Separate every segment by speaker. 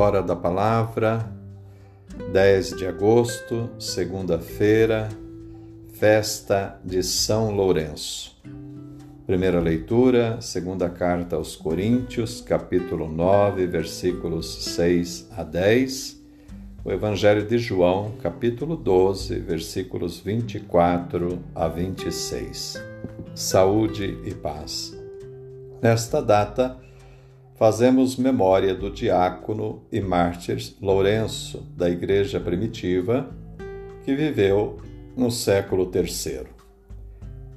Speaker 1: Hora da Palavra, 10 de agosto, segunda-feira, festa de São Lourenço. Primeira leitura, segunda carta aos Coríntios, capítulo 9, versículos 6 a 10. O Evangelho de João, capítulo 12, versículos 24 a 26. Saúde e paz. Nesta data, fazemos memória do diácono e mártir Lourenço, da Igreja Primitiva, que viveu no século III.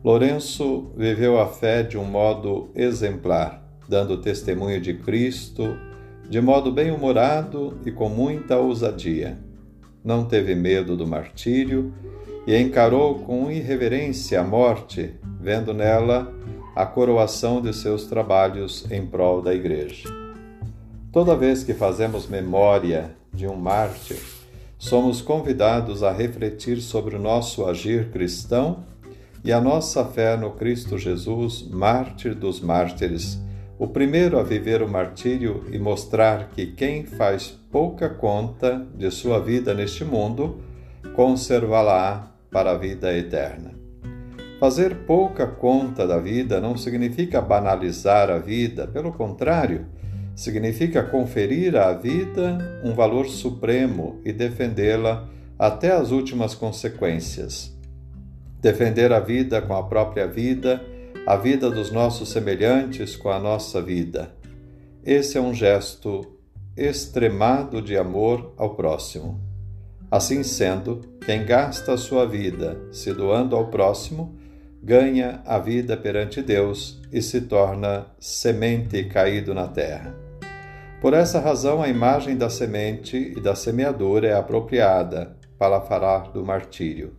Speaker 1: Lourenço viveu a fé de um modo exemplar, dando testemunho de Cristo de modo bem-humorado e com muita ousadia. Não teve medo do martírio e encarou com irreverência a morte, vendo nela a coroação de seus trabalhos em prol da Igreja. Toda vez que fazemos memória de um mártir, somos convidados a refletir sobre o nosso agir cristão e a nossa fé no Cristo Jesus, mártir dos mártires, o primeiro a viver o martírio e mostrar que quem faz pouca conta de sua vida neste mundo, conservá-la para a vida eterna. Fazer pouca conta da vida não significa banalizar a vida, pelo contrário, significa conferir à vida um valor supremo e defendê-la até as últimas consequências. Defender a vida com a própria vida, a vida dos nossos semelhantes com a nossa vida. Esse é um gesto extremado de amor ao próximo. Assim sendo, quem gasta a sua vida se doando ao próximo, ganha a vida perante Deus e se torna semente caído na terra. Por essa razão, a imagem da semente e da semeadura é apropriada para falar do martírio.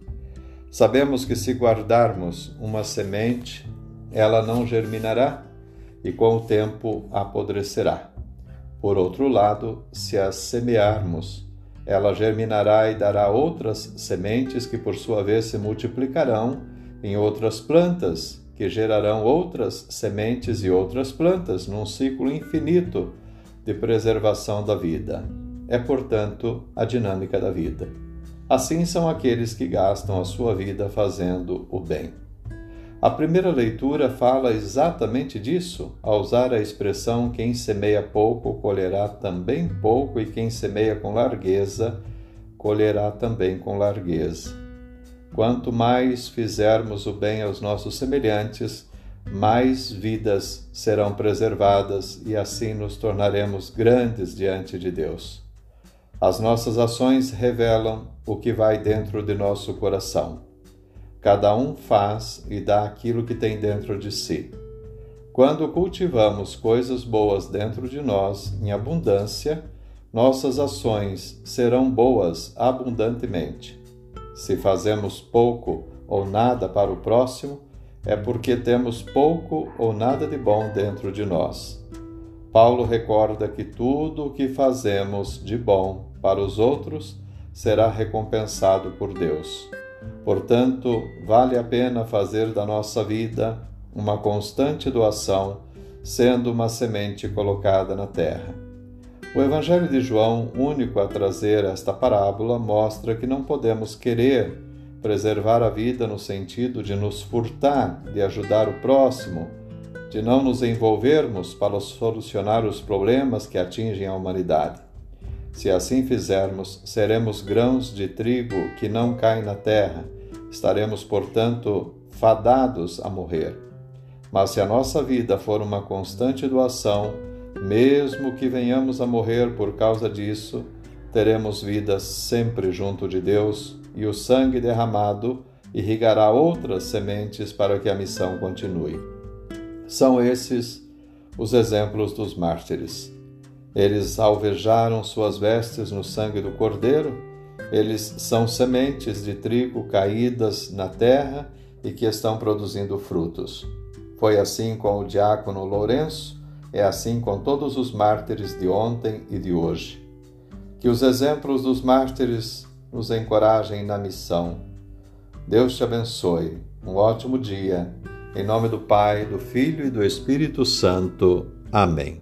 Speaker 1: Sabemos que se guardarmos uma semente, ela não germinará e com o tempo apodrecerá. Por outro lado, se a semearmos, ela germinará e dará outras sementes que, por sua vez, se multiplicarão em outras plantas, que gerarão outras sementes e outras plantas, num ciclo infinito de preservação da vida. É, portanto, a dinâmica da vida. Assim são aqueles que gastam a sua vida fazendo o bem. A primeira leitura fala exatamente disso, ao usar a expressão quem semeia pouco colherá também pouco, e quem semeia com largueza colherá também com largueza. Quanto mais fizermos o bem aos nossos semelhantes, mais vidas serão preservadas e assim nos tornaremos grandes diante de Deus. As nossas ações revelam o que vai dentro de nosso coração. Cada um faz e dá aquilo que tem dentro de si. Quando cultivamos coisas boas dentro de nós em abundância, nossas ações serão boas abundantemente. Se fazemos pouco ou nada para o próximo, é porque temos pouco ou nada de bom dentro de nós. Paulo recorda que tudo o que fazemos de bom para os outros será recompensado por Deus. Portanto, vale a pena fazer da nossa vida uma constante doação, sendo uma semente colocada na terra. O Evangelho de João, único a trazer esta parábola, mostra que não podemos querer preservar a vida no sentido de nos furtar de ajudar o próximo, de não nos envolvermos para solucionar os problemas que atingem a humanidade. Se assim fizermos, seremos grãos de trigo que não caem na terra, estaremos, portanto, fadados a morrer. Mas se a nossa vida for uma constante doação, mesmo que venhamos a morrer por causa disso, teremos vida sempre junto de Deus e o sangue derramado irrigará outras sementes para que a missão continue. São esses os exemplos dos mártires. Eles alvejaram suas vestes no sangue do Cordeiro, eles são sementes de trigo caídas na terra e que estão produzindo frutos. Foi assim com o diácono Lourenço, é assim com todos os mártires de ontem e de hoje. Que os exemplos dos mártires nos encorajem na missão. Deus te abençoe. Um ótimo dia. Em nome do Pai, do Filho e do Espírito Santo. Amém.